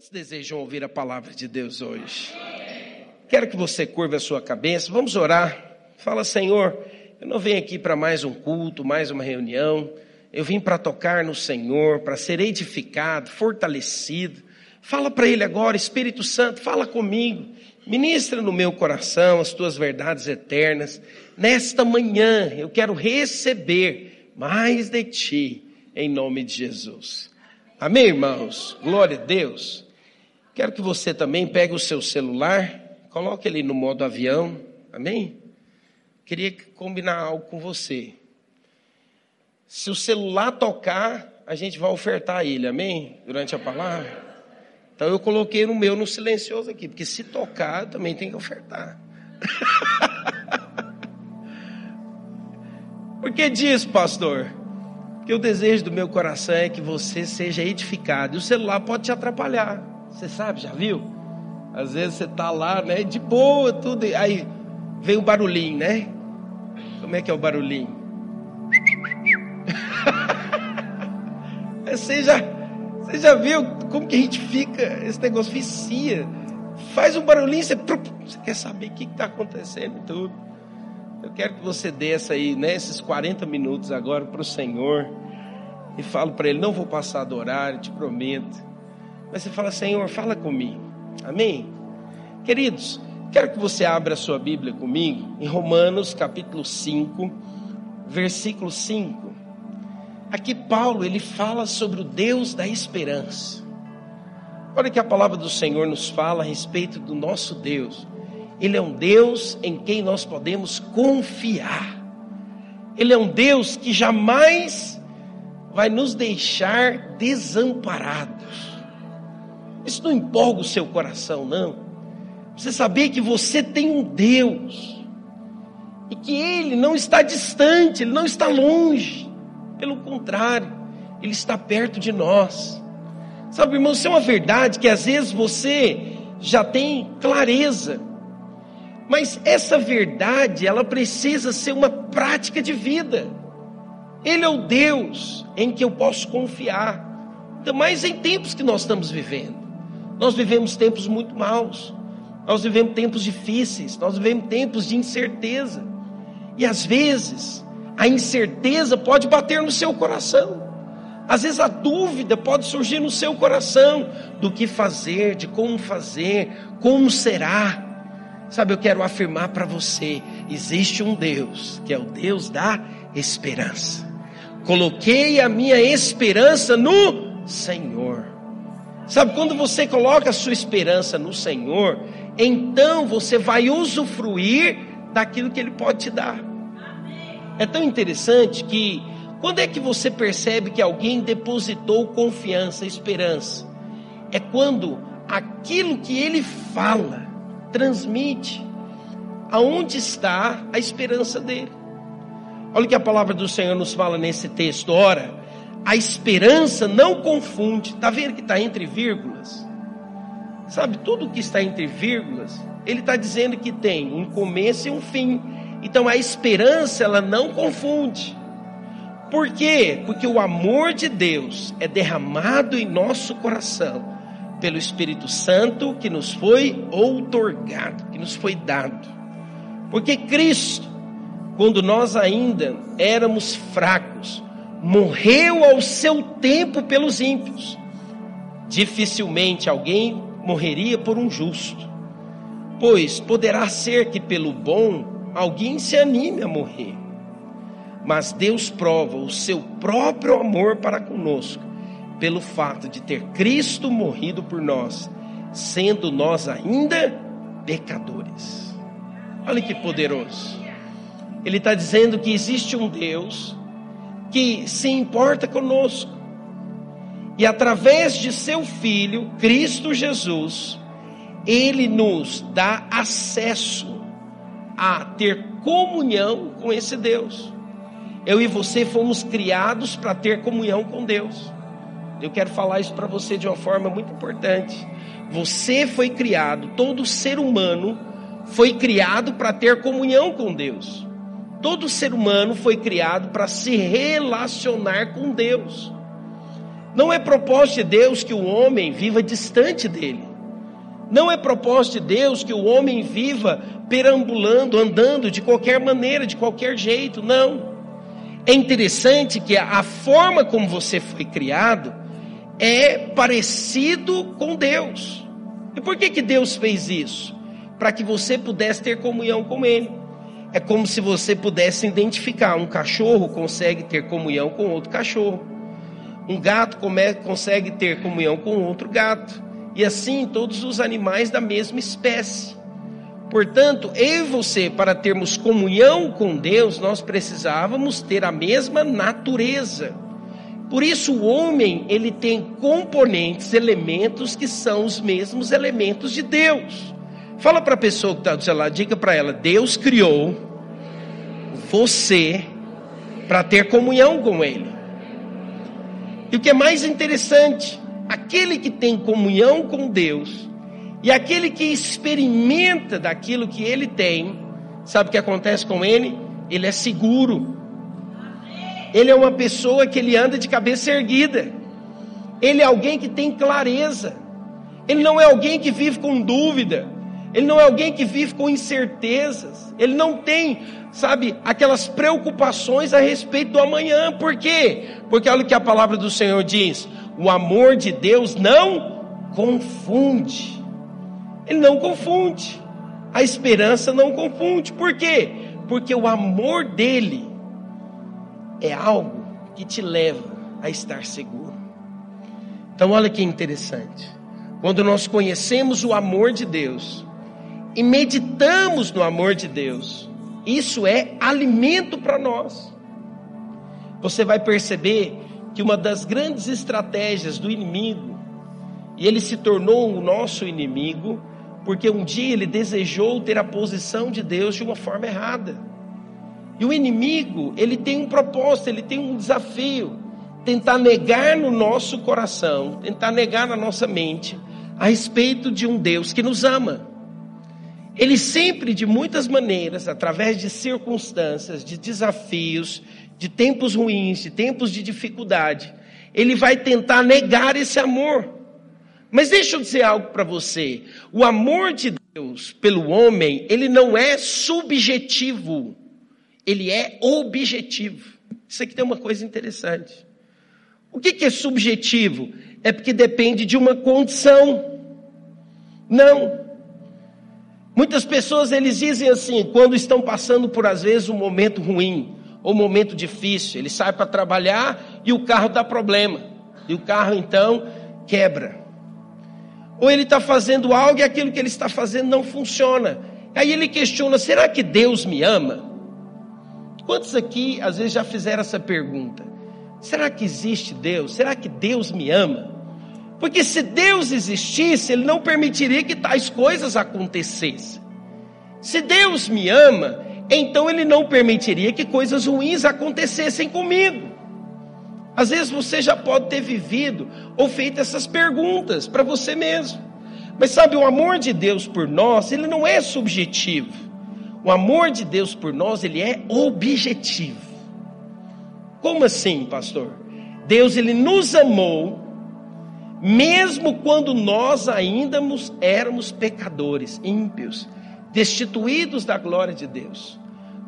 Quantos desejam ouvir a palavra de Deus hoje? Quero que você curva a sua cabeça, vamos orar. Fala, Senhor, eu não venho aqui para mais um culto, mais uma reunião. Eu vim para tocar no Senhor, para ser edificado, fortalecido. Fala para Ele agora, Espírito Santo, fala comigo. Ministra no meu coração as tuas verdades eternas. Nesta manhã eu quero receber mais de ti, em nome de Jesus. Amém, irmãos? Glória a Deus. Quero que você também pegue o seu celular, coloque ele no modo avião. Amém? Queria combinar algo com você. Se o celular tocar, a gente vai ofertar ele, amém? Durante a palavra. Então eu coloquei no meu no silencioso aqui, porque se tocar, também tem que ofertar. Por que diz, pastor? Porque o desejo do meu coração é que você seja edificado. E o celular pode te atrapalhar. Você sabe, já viu? Às vezes você está lá, né? De boa, tudo. Aí vem o barulhinho, né? Como é que é o barulhinho? você, já, você já viu como que a gente fica? Esse negócio vicia. Faz um barulhinho, você, você quer saber o que está acontecendo e tudo. Eu quero que você desça aí, né, esses 40 minutos agora para o Senhor e falo para Ele: não vou passar do horário, te prometo. Mas você fala: Senhor, fala comigo. Amém? Queridos, quero que você abra a sua Bíblia comigo em Romanos capítulo 5, versículo 5. Aqui Paulo ele fala sobre o Deus da esperança. Olha que a palavra do Senhor nos fala a respeito do nosso Deus. Ele é um Deus em quem nós podemos confiar. Ele é um Deus que jamais vai nos deixar desamparados. Isso não empolga o seu coração, não. Você saber que você tem um Deus e que Ele não está distante, Ele não está longe. Pelo contrário, Ele está perto de nós. Sabe, irmão, isso é uma verdade que às vezes você já tem clareza mas essa verdade, ela precisa ser uma prática de vida. Ele é o Deus em que eu posso confiar. Ainda mais em tempos que nós estamos vivendo. Nós vivemos tempos muito maus. Nós vivemos tempos difíceis. Nós vivemos tempos de incerteza. E às vezes, a incerteza pode bater no seu coração. Às vezes a dúvida pode surgir no seu coração do que fazer, de como fazer, como será. Sabe, eu quero afirmar para você: existe um Deus, que é o Deus da esperança. Coloquei a minha esperança no Senhor. Sabe, quando você coloca a sua esperança no Senhor, então você vai usufruir daquilo que Ele pode te dar. É tão interessante que, quando é que você percebe que alguém depositou confiança, esperança? É quando aquilo que Ele fala transmite aonde está a esperança dele. Olha o que a palavra do Senhor nos fala nesse texto. Ora, a esperança não confunde. Está vendo que está entre vírgulas? Sabe, tudo que está entre vírgulas, ele está dizendo que tem um começo e um fim. Então a esperança, ela não confunde. Por quê? Porque o amor de Deus é derramado em nosso coração pelo Espírito Santo que nos foi outorgado, que nos foi dado. Porque Cristo, quando nós ainda éramos fracos, morreu ao seu tempo pelos ímpios. Dificilmente alguém morreria por um justo, pois poderá ser que pelo bom alguém se anime a morrer. Mas Deus prova o seu próprio amor para conosco pelo fato de ter Cristo morrido por nós, sendo nós ainda pecadores. Olha que poderoso. Ele está dizendo que existe um Deus que se importa conosco. E através de seu Filho, Cristo Jesus, ele nos dá acesso a ter comunhão com esse Deus. Eu e você fomos criados para ter comunhão com Deus. Eu quero falar isso para você de uma forma muito importante. Você foi criado, todo ser humano foi criado para ter comunhão com Deus. Todo ser humano foi criado para se relacionar com Deus. Não é propósito de Deus que o homem viva distante dele. Não é propósito de Deus que o homem viva perambulando, andando de qualquer maneira, de qualquer jeito. Não. É interessante que a forma como você foi criado é parecido com Deus. E por que, que Deus fez isso? Para que você pudesse ter comunhão com Ele. É como se você pudesse identificar: um cachorro consegue ter comunhão com outro cachorro, um gato consegue ter comunhão com outro gato, e assim todos os animais da mesma espécie. Portanto, eu e você, para termos comunhão com Deus, nós precisávamos ter a mesma natureza. Por isso, o homem ele tem componentes, elementos que são os mesmos elementos de Deus. Fala para a pessoa que está do seu lado, diga para ela: Deus criou você para ter comunhão com Ele. E o que é mais interessante, aquele que tem comunhão com Deus e aquele que experimenta daquilo que ele tem, sabe o que acontece com ele? Ele é seguro. Ele é uma pessoa que ele anda de cabeça erguida. Ele é alguém que tem clareza. Ele não é alguém que vive com dúvida. Ele não é alguém que vive com incertezas. Ele não tem, sabe, aquelas preocupações a respeito do amanhã. Por quê? Porque olha o que a palavra do Senhor diz: o amor de Deus não confunde. Ele não confunde. A esperança não confunde. Por quê? Porque o amor dele é algo que te leva a estar seguro. Então, olha que interessante. Quando nós conhecemos o amor de Deus, e meditamos no amor de Deus, isso é alimento para nós. Você vai perceber que uma das grandes estratégias do inimigo, e ele se tornou o nosso inimigo, porque um dia ele desejou ter a posição de Deus de uma forma errada. E o inimigo, ele tem um propósito, ele tem um desafio: tentar negar no nosso coração, tentar negar na nossa mente a respeito de um Deus que nos ama. Ele sempre, de muitas maneiras, através de circunstâncias, de desafios, de tempos ruins, de tempos de dificuldade, ele vai tentar negar esse amor. Mas deixa eu dizer algo para você: o amor de Deus pelo homem, ele não é subjetivo, ele é objetivo. Isso aqui tem uma coisa interessante. O que, que é subjetivo? É porque depende de uma condição. Não, Muitas pessoas eles dizem assim, quando estão passando por às vezes um momento ruim ou um momento difícil, ele sai para trabalhar e o carro dá problema. E o carro então quebra. Ou ele está fazendo algo e aquilo que ele está fazendo não funciona. Aí ele questiona: será que Deus me ama? Quantos aqui às vezes já fizeram essa pergunta? Será que existe Deus? Será que Deus me ama? Porque se Deus existisse, Ele não permitiria que tais coisas acontecessem. Se Deus me ama, então Ele não permitiria que coisas ruins acontecessem comigo. Às vezes você já pode ter vivido ou feito essas perguntas para você mesmo. Mas sabe, o amor de Deus por nós, ele não é subjetivo. O amor de Deus por nós, ele é objetivo. Como assim, pastor? Deus ele nos amou mesmo quando nós ainda éramos pecadores, ímpios, destituídos da glória de Deus.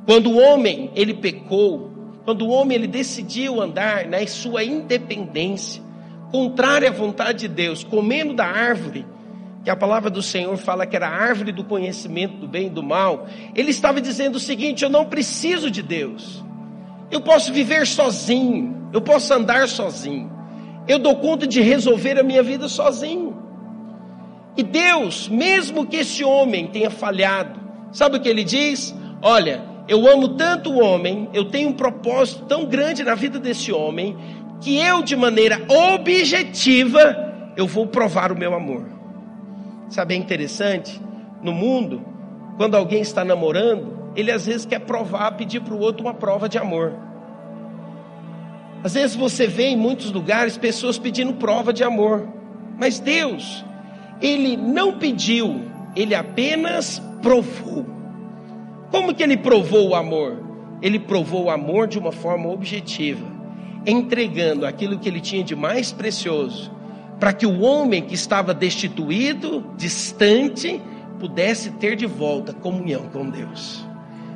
Quando o homem ele pecou, quando o homem ele decidiu andar na sua independência, contrária à vontade de Deus, comendo da árvore, que a palavra do Senhor fala que era a árvore do conhecimento do bem e do mal, ele estava dizendo o seguinte: eu não preciso de Deus. Eu posso viver sozinho, eu posso andar sozinho. Eu dou conta de resolver a minha vida sozinho. E Deus, mesmo que esse homem tenha falhado, sabe o que ele diz? Olha, eu amo tanto o homem, eu tenho um propósito tão grande na vida desse homem, que eu, de maneira objetiva, eu vou provar o meu amor. Sabe, é interessante, no mundo, quando alguém está namorando, ele às vezes quer provar, pedir para o outro uma prova de amor. Às vezes você vê em muitos lugares pessoas pedindo prova de amor, mas Deus, Ele não pediu, Ele apenas provou. Como que Ele provou o amor? Ele provou o amor de uma forma objetiva. entregando aquilo que ele tinha de mais precioso, para que o homem que estava destituído, distante, pudesse ter de volta comunhão com Deus.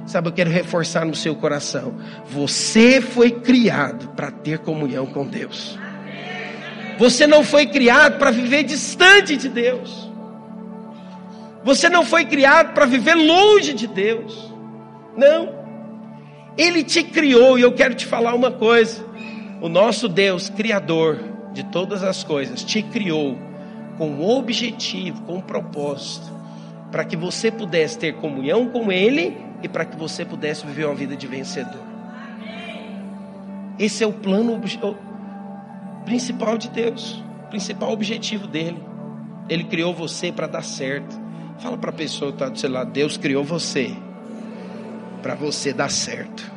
Sabe, eu quero reforçar no seu coração: você foi criado para ter comunhão com Deus. Você não foi criado para viver distante de Deus. Você não foi criado para viver longe de Deus. Não. Ele te criou e eu quero te falar uma coisa. O nosso Deus, Criador de todas as coisas, te criou com um objetivo, com um propósito, para que você pudesse ter comunhão com Ele e para que você pudesse viver uma vida de vencedor. Esse é o plano principal de Deus, principal objetivo dele. Ele criou você para dar certo. Fala para a pessoa que está do Deus criou você para você dar certo.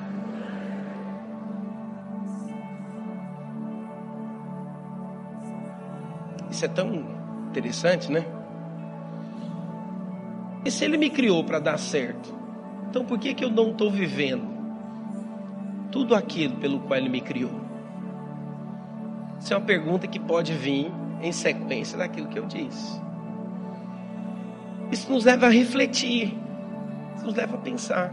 Isso é tão interessante, né? E se ele me criou para dar certo, então por que, que eu não estou vivendo tudo aquilo pelo qual ele me criou? Isso é uma pergunta que pode vir em sequência daquilo que eu disse. Isso nos leva a refletir, isso nos leva a pensar.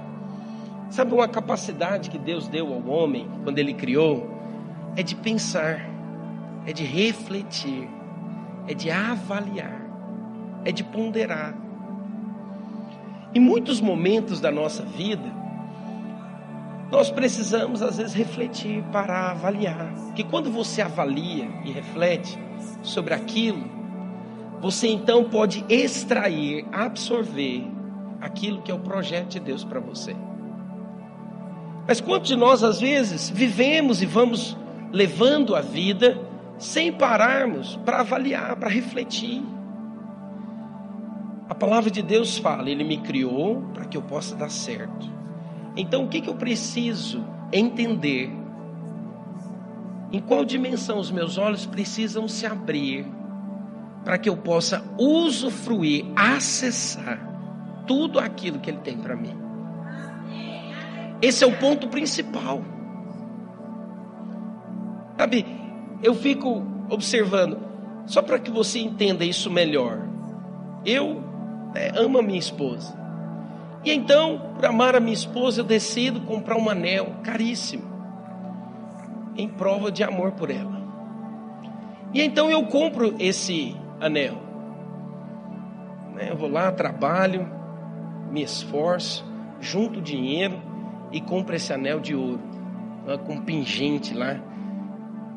Sabe uma capacidade que Deus deu ao homem quando ele criou? É de pensar, é de refletir, é de avaliar, é de ponderar. Em muitos momentos da nossa vida, nós precisamos às vezes refletir, parar, avaliar. Que quando você avalia e reflete sobre aquilo, você então pode extrair, absorver aquilo que é o projeto de Deus para você. Mas quantos de nós às vezes vivemos e vamos levando a vida sem pararmos para avaliar, para refletir? A palavra de Deus fala: Ele me criou para que eu possa dar certo. Então, o que, que eu preciso entender? Em qual dimensão os meus olhos precisam se abrir para que eu possa usufruir, acessar tudo aquilo que Ele tem para mim? Esse é o ponto principal. Sabe, eu fico observando, só para que você entenda isso melhor. Eu né, amo a minha esposa. E então, por amar a minha esposa, eu decido comprar um anel caríssimo, em prova de amor por ela. E então eu compro esse anel. Né, eu vou lá, trabalho, me esforço, junto dinheiro e compro esse anel de ouro, né, com pingente lá,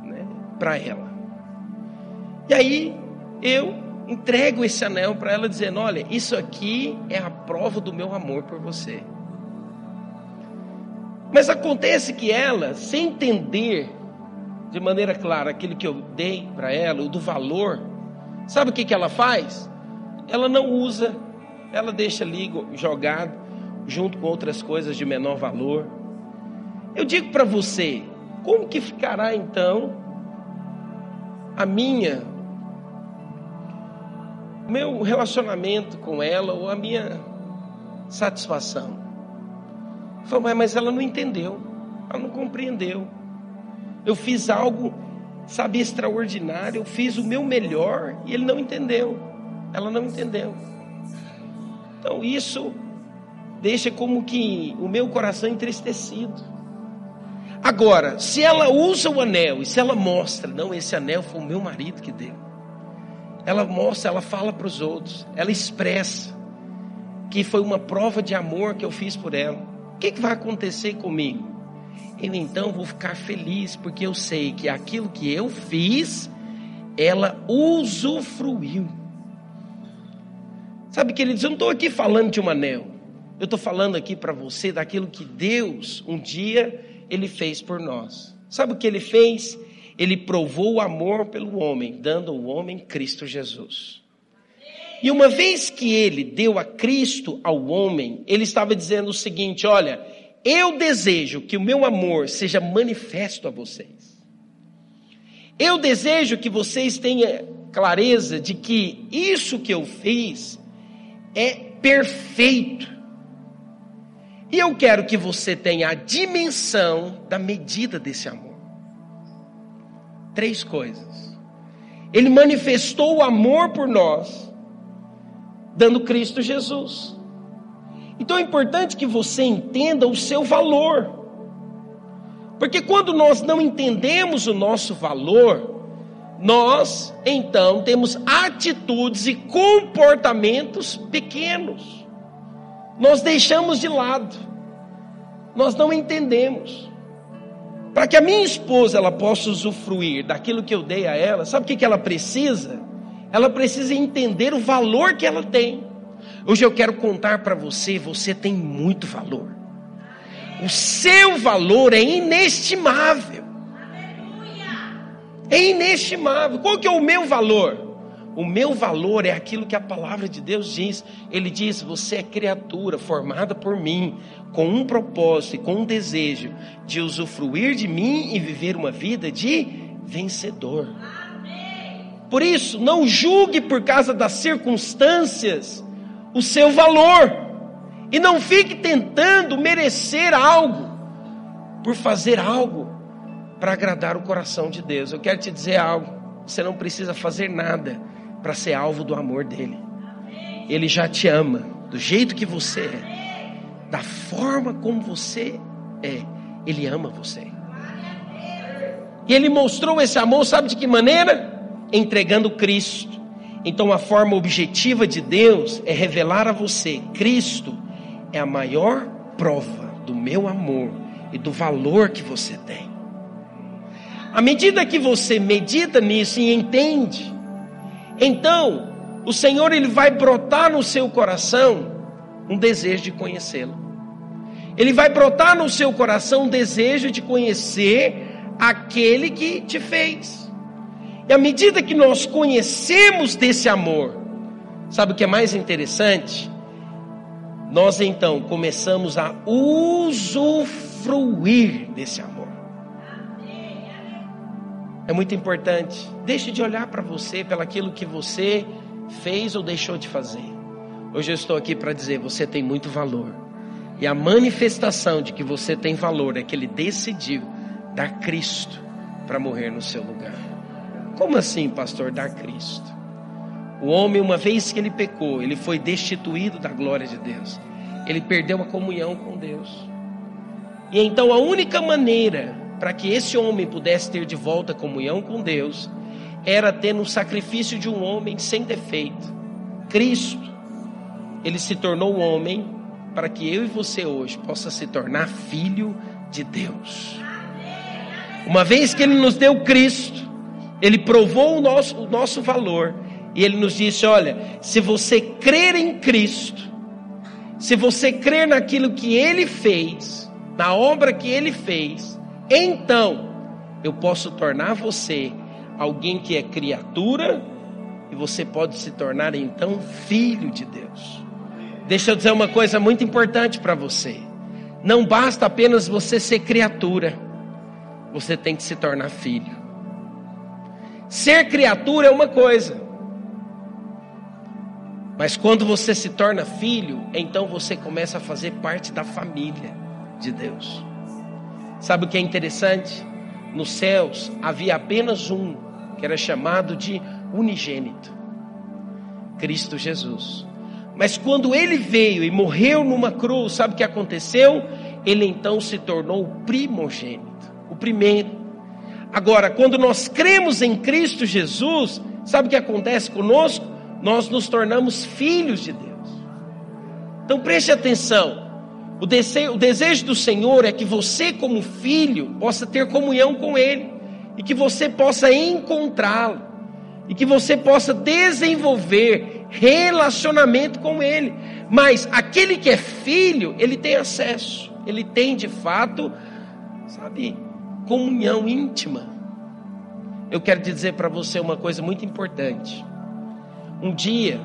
né, para ela. E aí eu entrego esse anel para ela, dizendo: Olha, isso aqui é a prova do meu amor por você. Mas acontece que ela, sem entender de maneira clara aquilo que eu dei para ela, o do valor, sabe o que, que ela faz? Ela não usa, ela deixa ali jogado, junto com outras coisas de menor valor. Eu digo para você, como que ficará então a minha meu relacionamento com ela ou a minha satisfação. Falei, mas ela não entendeu, ela não compreendeu. Eu fiz algo, sabe, extraordinário, eu fiz o meu melhor e ele não entendeu. Ela não entendeu. Então isso deixa como que o meu coração entristecido. Agora, se ela usa o anel e se ela mostra, não, esse anel foi o meu marido que deu ela mostra, ela fala para os outros, ela expressa que foi uma prova de amor que eu fiz por ela. O que, que vai acontecer comigo? Eu então vou ficar feliz, porque eu sei que aquilo que eu fiz, ela usufruiu. Sabe, queridos, eu não estou aqui falando de um anel. Eu estou falando aqui para você daquilo que Deus, um dia, Ele fez por nós. Sabe o que Ele fez? Ele provou o amor pelo homem, dando ao homem Cristo Jesus. E uma vez que ele deu a Cristo ao homem, ele estava dizendo o seguinte: olha, eu desejo que o meu amor seja manifesto a vocês. Eu desejo que vocês tenham clareza de que isso que eu fiz é perfeito. E eu quero que você tenha a dimensão da medida desse amor. Três coisas. Ele manifestou o amor por nós, dando Cristo Jesus. Então é importante que você entenda o seu valor. Porque quando nós não entendemos o nosso valor, nós então temos atitudes e comportamentos pequenos. Nós deixamos de lado. Nós não entendemos. Para que a minha esposa ela possa usufruir daquilo que eu dei a ela, sabe o que, que ela precisa? Ela precisa entender o valor que ela tem. Hoje eu quero contar para você, você tem muito valor. O seu valor é inestimável. É inestimável. Qual que é o meu valor? O meu valor é aquilo que a palavra de Deus diz. Ele diz: Você é criatura formada por mim, com um propósito e com um desejo de usufruir de mim e viver uma vida de vencedor. Por isso, não julgue por causa das circunstâncias o seu valor. E não fique tentando merecer algo por fazer algo para agradar o coração de Deus. Eu quero te dizer algo: você não precisa fazer nada para ser alvo do amor dele. Ele já te ama do jeito que você é, da forma como você é. Ele ama você. E ele mostrou esse amor, sabe de que maneira? Entregando Cristo. Então a forma objetiva de Deus é revelar a você Cristo é a maior prova do meu amor e do valor que você tem. À medida que você medita nisso e entende, então o Senhor ele vai brotar no seu coração um desejo de conhecê-lo. Ele vai brotar no seu coração um desejo de conhecer aquele que te fez. E à medida que nós conhecemos desse amor, sabe o que é mais interessante? nós então começamos a usufruir desse amor. É muito importante. Deixe de olhar para você pelo aquilo que você fez ou deixou de fazer. Hoje eu estou aqui para dizer: você tem muito valor. E a manifestação de que você tem valor é que ele decidiu dar Cristo para morrer no seu lugar. Como assim, pastor, dar Cristo? O homem, uma vez que ele pecou, ele foi destituído da glória de Deus. Ele perdeu a comunhão com Deus. E então a única maneira para que esse homem pudesse ter de volta comunhão com Deus era ter no sacrifício de um homem sem defeito. Cristo, ele se tornou homem para que eu e você hoje possa se tornar filho de Deus. Uma vez que ele nos deu Cristo, ele provou o nosso, o nosso valor e ele nos disse: Olha, se você crer em Cristo, se você crer naquilo que ele fez, na obra que ele fez, então eu posso tornar você alguém que é criatura e você pode se tornar então filho de Deus. Deixa eu dizer uma coisa muito importante para você. Não basta apenas você ser criatura, você tem que se tornar filho. Ser criatura é uma coisa, mas quando você se torna filho, então você começa a fazer parte da família de Deus. Sabe o que é interessante? Nos céus havia apenas um, que era chamado de unigênito Cristo Jesus. Mas quando ele veio e morreu numa cruz, sabe o que aconteceu? Ele então se tornou o primogênito, o primeiro. Agora, quando nós cremos em Cristo Jesus, sabe o que acontece conosco? nós nos tornamos filhos de Deus. Então preste atenção. O desejo, o desejo do Senhor é que você, como filho, possa ter comunhão com Ele, e que você possa encontrá-lo, e que você possa desenvolver relacionamento com Ele. Mas aquele que é filho, ele tem acesso, ele tem de fato, sabe, comunhão íntima. Eu quero dizer para você uma coisa muito importante. Um dia,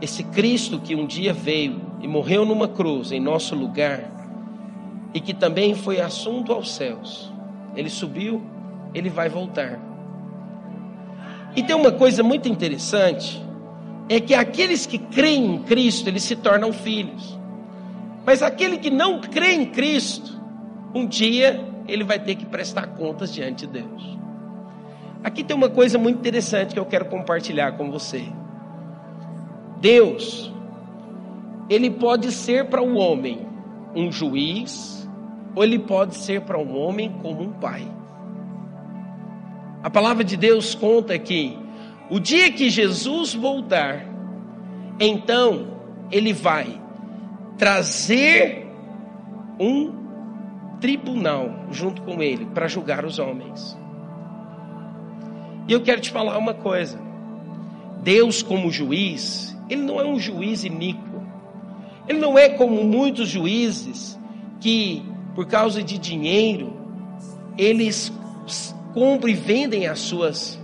esse Cristo que um dia veio e morreu numa cruz em nosso lugar, e que também foi assunto aos céus, ele subiu, ele vai voltar. E tem uma coisa muito interessante, é que aqueles que creem em Cristo, eles se tornam filhos. Mas aquele que não crê em Cristo, um dia ele vai ter que prestar contas diante de Deus. Aqui tem uma coisa muito interessante que eu quero compartilhar com você. Deus, ele pode ser para o homem um juiz, ou ele pode ser para um homem como um pai. A palavra de Deus conta que o dia que Jesus voltar, então ele vai trazer um tribunal junto com ele para julgar os homens. E eu quero te falar uma coisa. Deus, como juiz, ele não é um juiz iníquo. Ele não é como muitos juízes que, por causa de dinheiro, eles compram e vendem as suas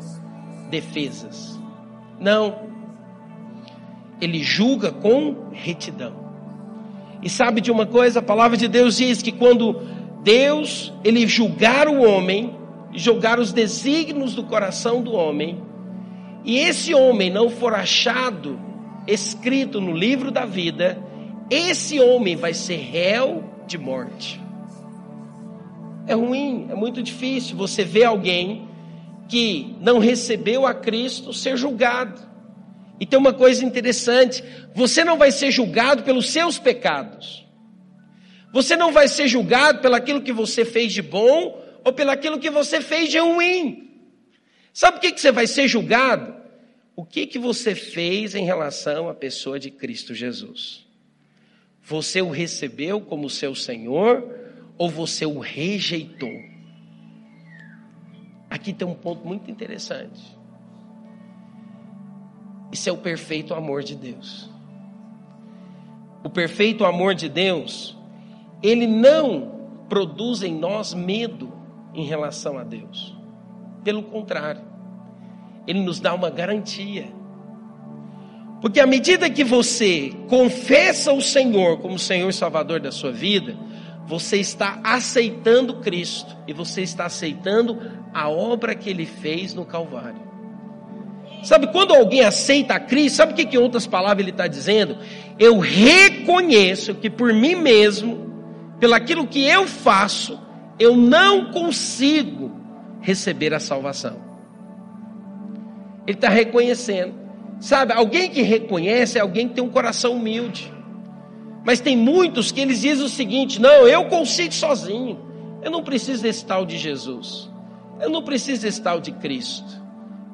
defesas. Não. Ele julga com retidão. E sabe de uma coisa? A palavra de Deus diz que quando Deus ele julgar o homem, julgar os desígnios do coração do homem, e esse homem não for achado escrito no livro da vida, esse homem vai ser réu de morte. É ruim, é muito difícil você ver alguém que não recebeu a Cristo ser julgado. E tem uma coisa interessante: você não vai ser julgado pelos seus pecados. Você não vai ser julgado pelaquilo que você fez de bom ou pelaquilo que você fez de ruim. Sabe o que, que você vai ser julgado? O que, que você fez em relação à pessoa de Cristo Jesus? Você o recebeu como seu Senhor ou você o rejeitou? Aqui tem um ponto muito interessante. Isso é o perfeito amor de Deus. O perfeito amor de Deus, ele não produz em nós medo em relação a Deus. Pelo contrário, ele nos dá uma garantia. Porque à medida que você confessa o Senhor como Senhor e Salvador da sua vida, você está aceitando Cristo e você está aceitando a obra que ele fez no Calvário. Sabe, quando alguém aceita a Cristo, sabe o que, que em outras palavras ele está dizendo? Eu reconheço que por mim mesmo, pelo aquilo que eu faço, eu não consigo receber a salvação. Ele está reconhecendo. Sabe, alguém que reconhece é alguém que tem um coração humilde. Mas tem muitos que eles dizem o seguinte: não, eu consigo sozinho. Eu não preciso desse tal de Jesus. Eu não preciso desse tal de Cristo.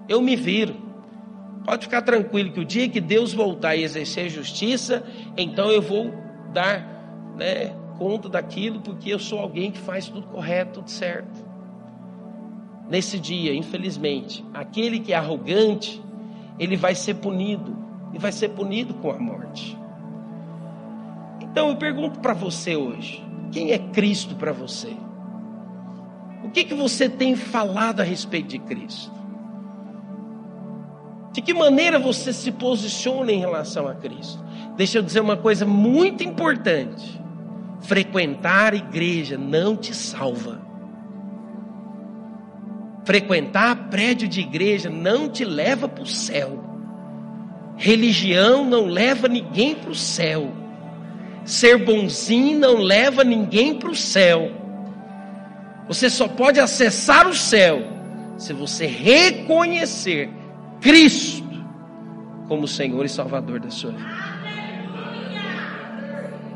Eu me viro. Pode ficar tranquilo que o dia que Deus voltar e exercer justiça, então eu vou dar né, conta daquilo, porque eu sou alguém que faz tudo correto, tudo certo. Nesse dia, infelizmente, aquele que é arrogante, ele vai ser punido, e vai ser punido com a morte. Então eu pergunto para você hoje: quem é Cristo para você? O que, que você tem falado a respeito de Cristo? De que maneira você se posiciona em relação a Cristo? Deixa eu dizer uma coisa muito importante: frequentar a igreja não te salva. Frequentar prédio de igreja não te leva para o céu. Religião não leva ninguém para o céu. Ser bonzinho não leva ninguém para o céu. Você só pode acessar o céu se você reconhecer Cristo como Senhor e Salvador da sua vida.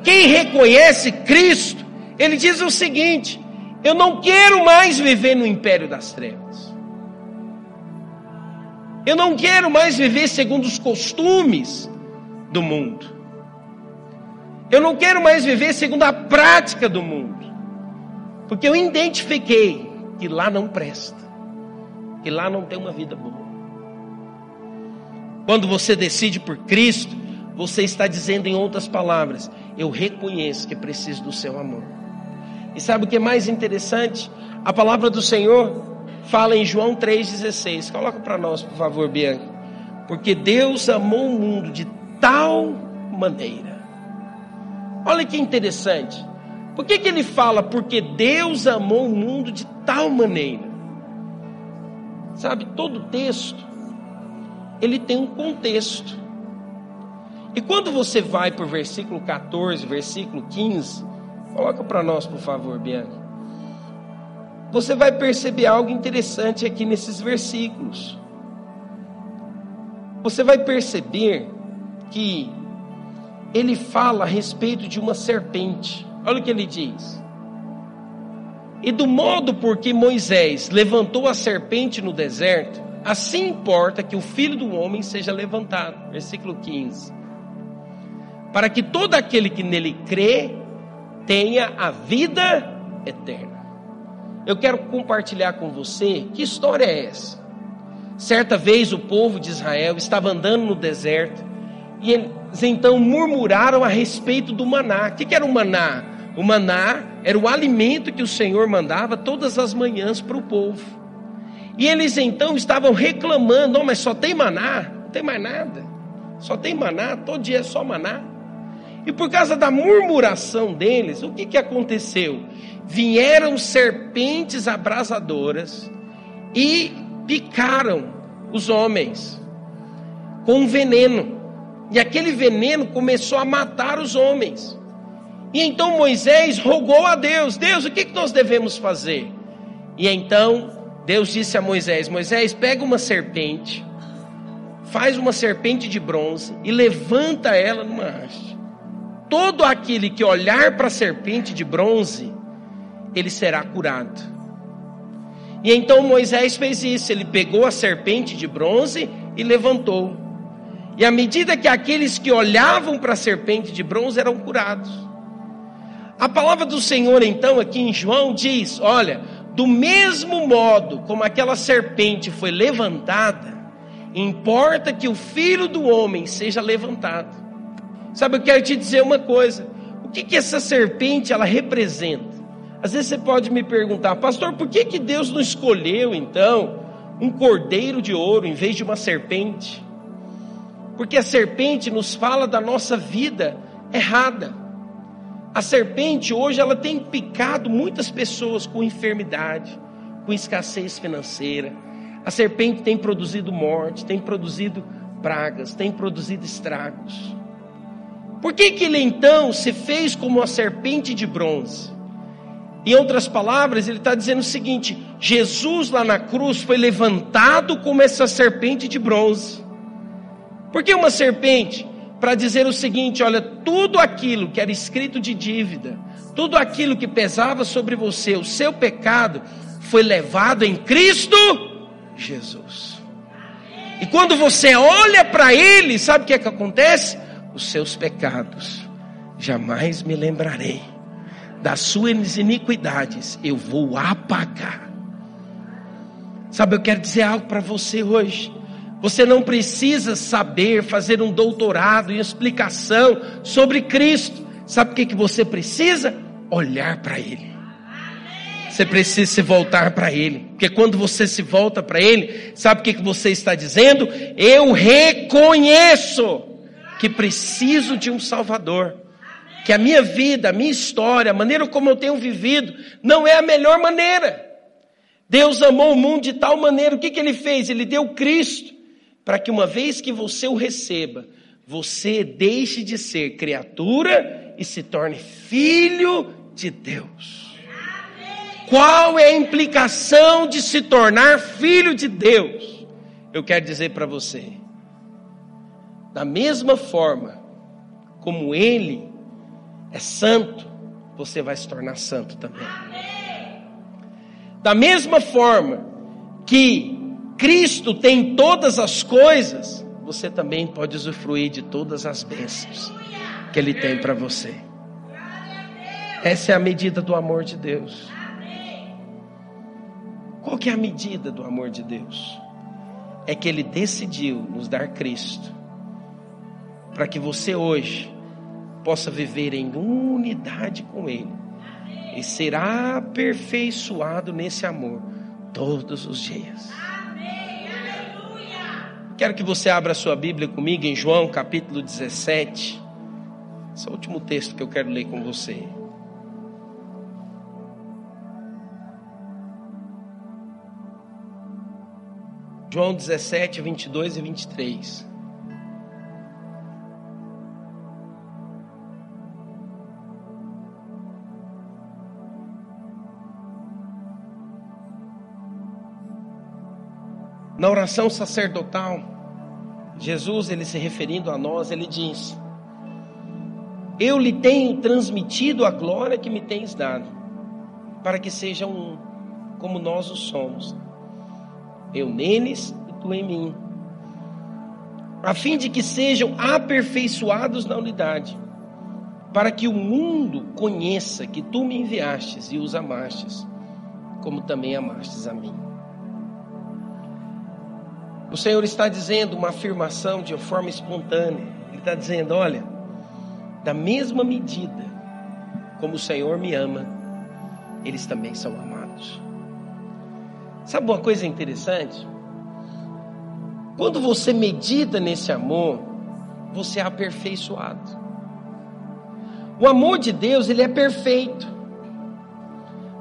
Quem reconhece Cristo, ele diz o seguinte: eu não quero mais viver no império das trevas. Eu não quero mais viver segundo os costumes do mundo. Eu não quero mais viver segundo a prática do mundo. Porque eu identifiquei que lá não presta. Que lá não tem uma vida boa. Quando você decide por Cristo, você está dizendo em outras palavras: eu reconheço que preciso do seu amor. E sabe o que é mais interessante? A palavra do Senhor fala em João 3,16. Coloca para nós, por favor, Bianca. Porque Deus amou o mundo de tal maneira Olha que interessante. Por que, que ele fala? Porque Deus amou o mundo de tal maneira. Sabe, todo texto, ele tem um contexto. E quando você vai para o versículo 14, versículo 15, coloca para nós, por favor, Bianca. você vai perceber algo interessante aqui nesses versículos. Você vai perceber que ele fala a respeito de uma serpente. Olha o que ele diz. E do modo por que Moisés levantou a serpente no deserto, assim importa que o filho do homem seja levantado. Versículo 15. Para que todo aquele que nele crê tenha a vida eterna. Eu quero compartilhar com você que história é essa. Certa vez o povo de Israel estava andando no deserto e eles então murmuraram a respeito do maná. O que era o maná? O maná era o alimento que o Senhor mandava todas as manhãs para o povo. E eles então estavam reclamando: oh, mas só tem maná, não tem mais nada. Só tem maná, todo dia é só maná. E por causa da murmuração deles, o que, que aconteceu? Vieram serpentes abrasadoras e picaram os homens com veneno. E aquele veneno começou a matar os homens. E então Moisés rogou a Deus: Deus, o que, que nós devemos fazer? E então Deus disse a Moisés: Moisés, pega uma serpente, faz uma serpente de bronze e levanta ela numa haste. Todo aquele que olhar para a serpente de bronze, ele será curado. E então Moisés fez isso, ele pegou a serpente de bronze e levantou. E à medida que aqueles que olhavam para a serpente de bronze eram curados. A palavra do Senhor, então, aqui em João, diz: olha, do mesmo modo como aquela serpente foi levantada, importa que o filho do homem seja levantado. Sabe, eu quero te dizer uma coisa: o que, que essa serpente ela representa? Às vezes você pode me perguntar, pastor, por que, que Deus não escolheu então um cordeiro de ouro em vez de uma serpente? Porque a serpente nos fala da nossa vida errada. A serpente hoje ela tem picado muitas pessoas com enfermidade, com escassez financeira. A serpente tem produzido morte, tem produzido pragas, tem produzido estragos. Por que, que ele então se fez como uma serpente de bronze? Em outras palavras, ele está dizendo o seguinte: Jesus lá na cruz foi levantado como essa serpente de bronze. Por que uma serpente? Para dizer o seguinte: olha, tudo aquilo que era escrito de dívida, tudo aquilo que pesava sobre você, o seu pecado, foi levado em Cristo Jesus. E quando você olha para Ele, sabe o que é que acontece? Os seus pecados jamais me lembrarei, das suas iniquidades eu vou apagar. Sabe, eu quero dizer algo para você hoje. Você não precisa saber fazer um doutorado em explicação sobre Cristo. Sabe o que, que você precisa? Olhar para Ele. Você precisa se voltar para Ele. Porque quando você se volta para Ele, sabe o que, que você está dizendo? Eu reconheço que preciso de um Salvador. Que a minha vida, a minha história, a maneira como eu tenho vivido, não é a melhor maneira. Deus amou o mundo de tal maneira, o que, que Ele fez? Ele deu Cristo para que uma vez que você o receba, você deixe de ser criatura e se torne filho de Deus. Qual é a implicação de se tornar filho de Deus? Eu quero dizer para você, da mesma forma como Ele é santo, você vai se tornar santo também. Da mesma forma que Cristo tem todas as coisas, você também pode usufruir de todas as bênçãos que Ele tem para você. Essa é a medida do amor de Deus. Qual que é a medida do amor de Deus? É que Ele decidiu nos dar Cristo, para que você hoje possa viver em unidade com Ele e ser aperfeiçoado nesse amor todos os dias. Quero que você abra sua Bíblia comigo em João capítulo 17. Esse é o último texto que eu quero ler com você. João 17, 22 e 23. Na oração sacerdotal, Jesus, ele se referindo a nós, ele diz: Eu lhe tenho transmitido a glória que me tens dado, para que sejam um, como nós o somos. Eu neles e tu em mim, a fim de que sejam aperfeiçoados na unidade, para que o mundo conheça que tu me enviastes e os amastes, como também amastes a mim. O Senhor está dizendo uma afirmação de forma espontânea. Ele está dizendo: olha, da mesma medida como o Senhor me ama, eles também são amados. Sabe uma coisa interessante? Quando você medita nesse amor, você é aperfeiçoado. O amor de Deus, ele é perfeito.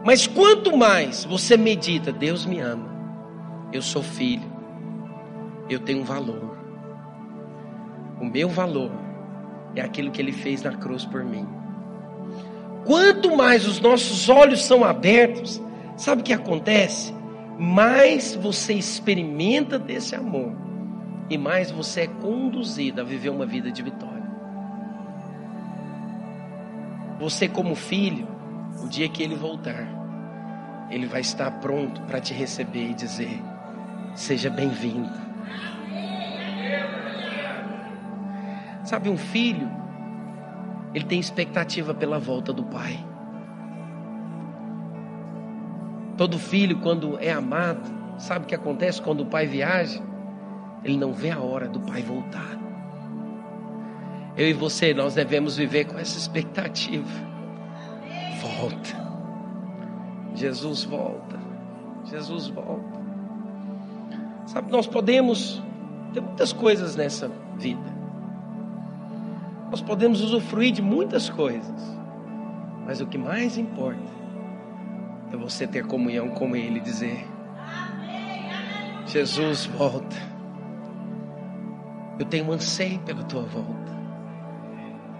Mas quanto mais você medita, Deus me ama, eu sou filho, eu tenho um valor. O meu valor é aquilo que ele fez na cruz por mim. Quanto mais os nossos olhos são abertos, sabe o que acontece? Mais você experimenta desse amor e mais você é conduzido a viver uma vida de vitória. Você, como filho, o dia que ele voltar, ele vai estar pronto para te receber e dizer: Seja bem-vindo. Sabe, um filho, ele tem expectativa pela volta do pai. Todo filho, quando é amado, sabe o que acontece quando o pai viaja? Ele não vê a hora do pai voltar. Eu e você, nós devemos viver com essa expectativa. Volta. Jesus volta. Jesus volta. Sabe, nós podemos ter muitas coisas nessa vida. Nós podemos usufruir de muitas coisas. Mas o que mais importa é você ter comunhão com Ele e dizer: Jesus volta. Eu tenho anseio pela tua volta.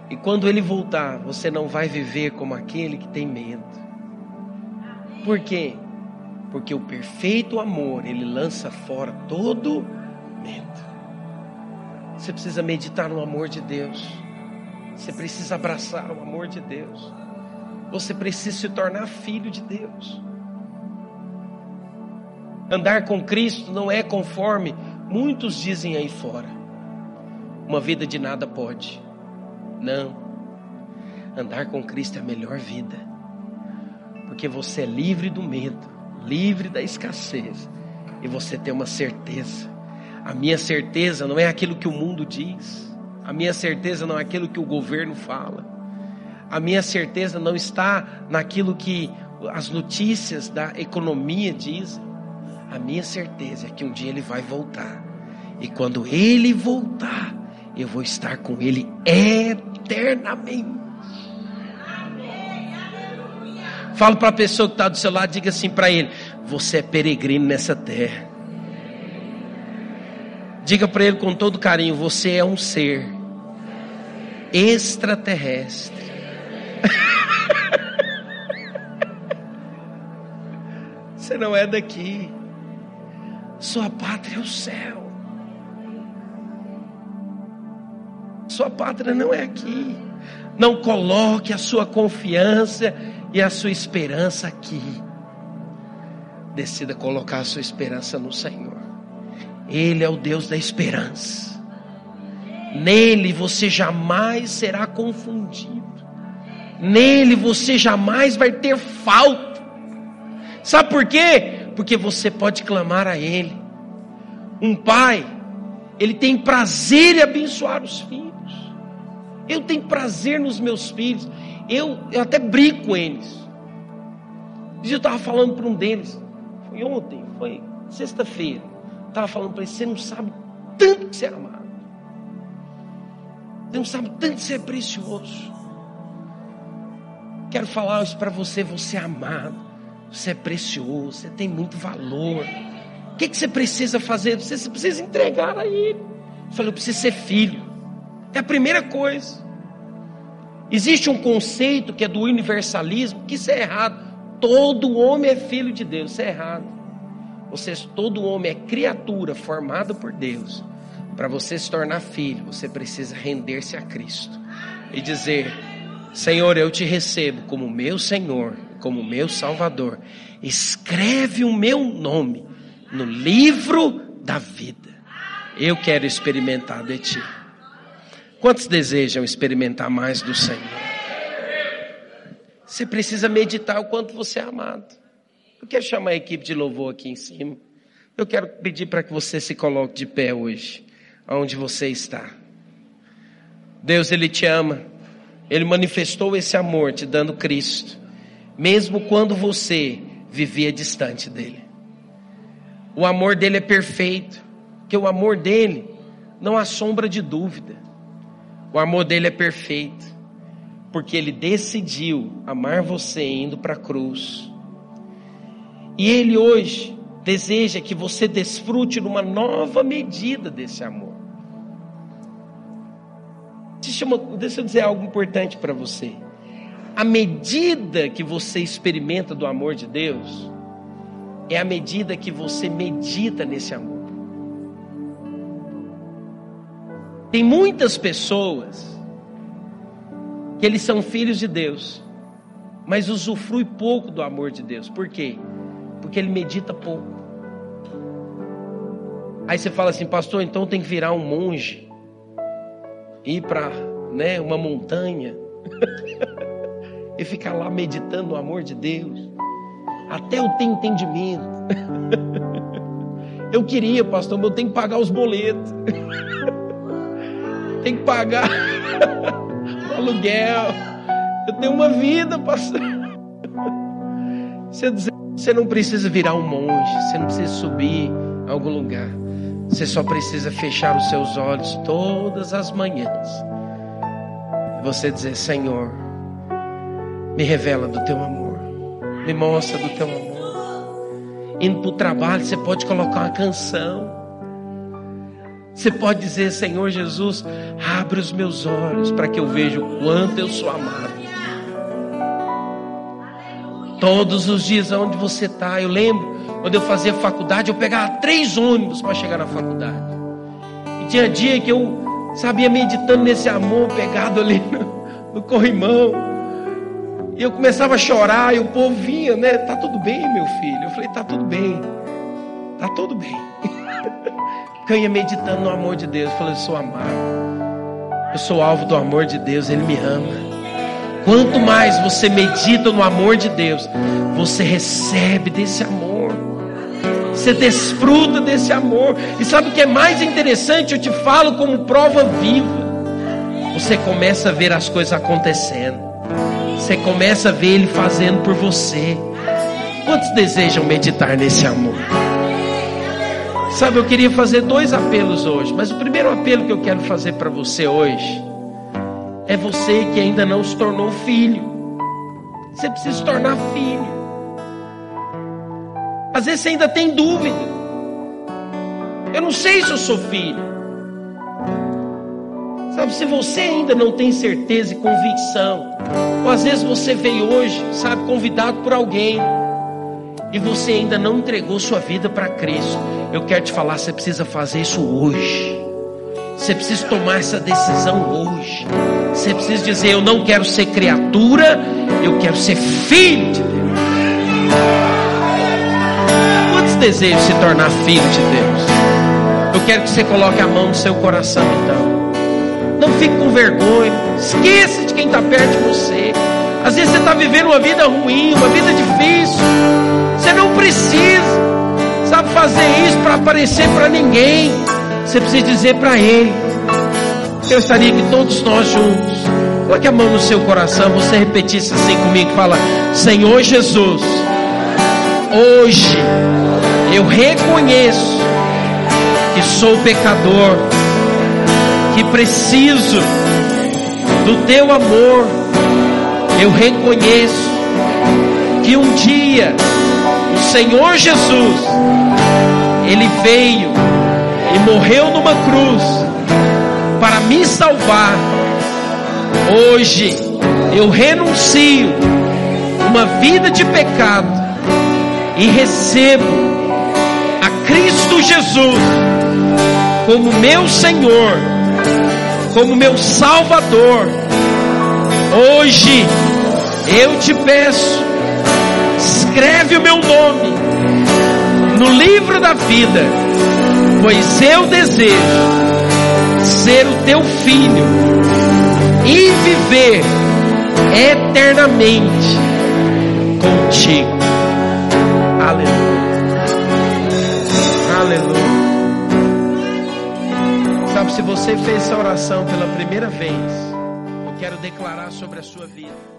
E quando Ele voltar, você não vai viver como aquele que tem medo. Por quê? Porque o perfeito amor, ele lança fora todo medo. Você precisa meditar no amor de Deus. Você precisa abraçar o amor de Deus. Você precisa se tornar filho de Deus. Andar com Cristo não é conforme muitos dizem aí fora. Uma vida de nada pode. Não. Andar com Cristo é a melhor vida. Porque você é livre do medo, livre da escassez. E você tem uma certeza. A minha certeza não é aquilo que o mundo diz. A minha certeza não é aquilo que o governo fala. A minha certeza não está naquilo que as notícias da economia dizem. A minha certeza é que um dia ele vai voltar. E quando ele voltar, eu vou estar com ele eternamente. Fala para a pessoa que está do seu lado, diga assim para ele: Você é peregrino nessa terra. Diga para ele com todo carinho: Você é um ser extraterrestre. Você não é daqui. Sua pátria é o céu. Sua pátria não é aqui. Não coloque a sua confiança e a sua esperança aqui. Decida colocar a sua esperança no Senhor. Ele é o Deus da esperança. Nele você jamais será confundido. Nele você jamais vai ter falta. Sabe por quê? Porque você pode clamar a Ele. Um pai, ele tem prazer em abençoar os filhos. Eu tenho prazer nos meus filhos. Eu, eu até brigo com eles. Eu estava falando para um deles. Foi ontem, foi sexta-feira. Estava falando para ele: você não sabe tanto que você é amado. Você não sabe tanto que você é precioso. Quero falar isso para você: você é amado. Você é precioso. Você tem muito valor. O que, que você precisa fazer? Você precisa entregar a Ele. Eu falei: eu preciso ser filho. É a primeira coisa. Existe um conceito que é do universalismo, que isso é errado. Todo homem é filho de Deus, isso é errado. Você, todo homem é criatura formada por Deus. Para você se tornar filho, você precisa render-se a Cristo e dizer: Senhor, eu te recebo como meu Senhor, como meu Salvador. Escreve o meu nome no livro da vida. Eu quero experimentar de ti. Quantos desejam experimentar mais do Senhor? Você precisa meditar o quanto você é amado. Eu quero chamar a equipe de louvor aqui em cima. Eu quero pedir para que você se coloque de pé hoje, onde você está. Deus, Ele te ama. Ele manifestou esse amor te dando Cristo, mesmo quando você vivia distante dele. O amor dele é perfeito, que o amor dele não há sombra de dúvida. O amor dele é perfeito, porque ele decidiu amar você indo para a cruz. E ele hoje deseja que você desfrute numa nova medida desse amor. Deixa eu dizer algo importante para você. A medida que você experimenta do amor de Deus, é a medida que você medita nesse amor. Tem muitas pessoas que eles são filhos de Deus, mas usufrui pouco do amor de Deus. Por quê? Porque ele medita pouco. Aí você fala assim, pastor, então tem que virar um monge, ir para né, uma montanha e ficar lá meditando o amor de Deus até eu ter entendimento. Eu queria, pastor, mas eu tenho que pagar os boletos. Tem que pagar o aluguel. Eu tenho uma vida, pastor. Você, dizer, você não precisa virar um monge, você não precisa subir a algum lugar. Você só precisa fechar os seus olhos todas as manhãs. E você dizer: Senhor, me revela do teu amor. Me mostra do teu amor. Indo para o trabalho, você pode colocar uma canção. Você pode dizer, Senhor Jesus, abre os meus olhos para que eu veja o quanto eu sou amado. Todos os dias onde você está, eu lembro, quando eu fazia faculdade, eu pegava três ônibus para chegar na faculdade. E tinha dia que eu sabia meditando nesse amor pegado ali no, no corrimão. E eu começava a chorar e o povo vinha, né? Tá tudo bem, meu filho? Eu falei, tá tudo bem. Tá tudo bem. ia meditando no amor de Deus. Eu falei, eu sou amado. Eu sou alvo do amor de Deus, Ele me ama. Quanto mais você medita no amor de Deus, você recebe desse amor. Você desfruta desse amor. E sabe o que é mais interessante? Eu te falo como prova viva. Você começa a ver as coisas acontecendo. Você começa a ver Ele fazendo por você. Quantos desejam meditar nesse amor? Sabe, eu queria fazer dois apelos hoje, mas o primeiro apelo que eu quero fazer para você hoje é você que ainda não se tornou filho. Você precisa se tornar filho. Às vezes você ainda tem dúvida. Eu não sei se eu sou filho. Sabe, se você ainda não tem certeza e convicção ou às vezes você veio hoje, sabe, convidado por alguém, e você ainda não entregou sua vida para Cristo. Eu quero te falar, você precisa fazer isso hoje. Você precisa tomar essa decisão hoje. Você precisa dizer: Eu não quero ser criatura, eu quero ser filho de Deus. Quantos desejam se tornar filho de Deus? Eu quero que você coloque a mão no seu coração, então. Não fique com vergonha. Esqueça de quem está perto de você. Às vezes você está vivendo uma vida ruim, uma vida difícil. Você não precisa, sabe, fazer isso para aparecer para ninguém. Você precisa dizer para Ele. Eu estaria que todos nós juntos. Coloque a mão no seu coração. Você repetisse assim comigo: fala, Senhor Jesus, hoje eu reconheço que sou pecador que preciso do teu amor. Eu reconheço que um dia o Senhor Jesus, Ele veio e morreu numa cruz para me salvar. Hoje eu renuncio uma vida de pecado e recebo Cristo Jesus como meu Senhor, como meu Salvador, hoje eu te peço, escreve o meu nome no livro da vida, pois eu desejo ser o teu filho e viver eternamente contigo. Aleluia. Aleluia. Sabe, se você fez essa oração pela primeira vez, eu quero declarar sobre a sua vida.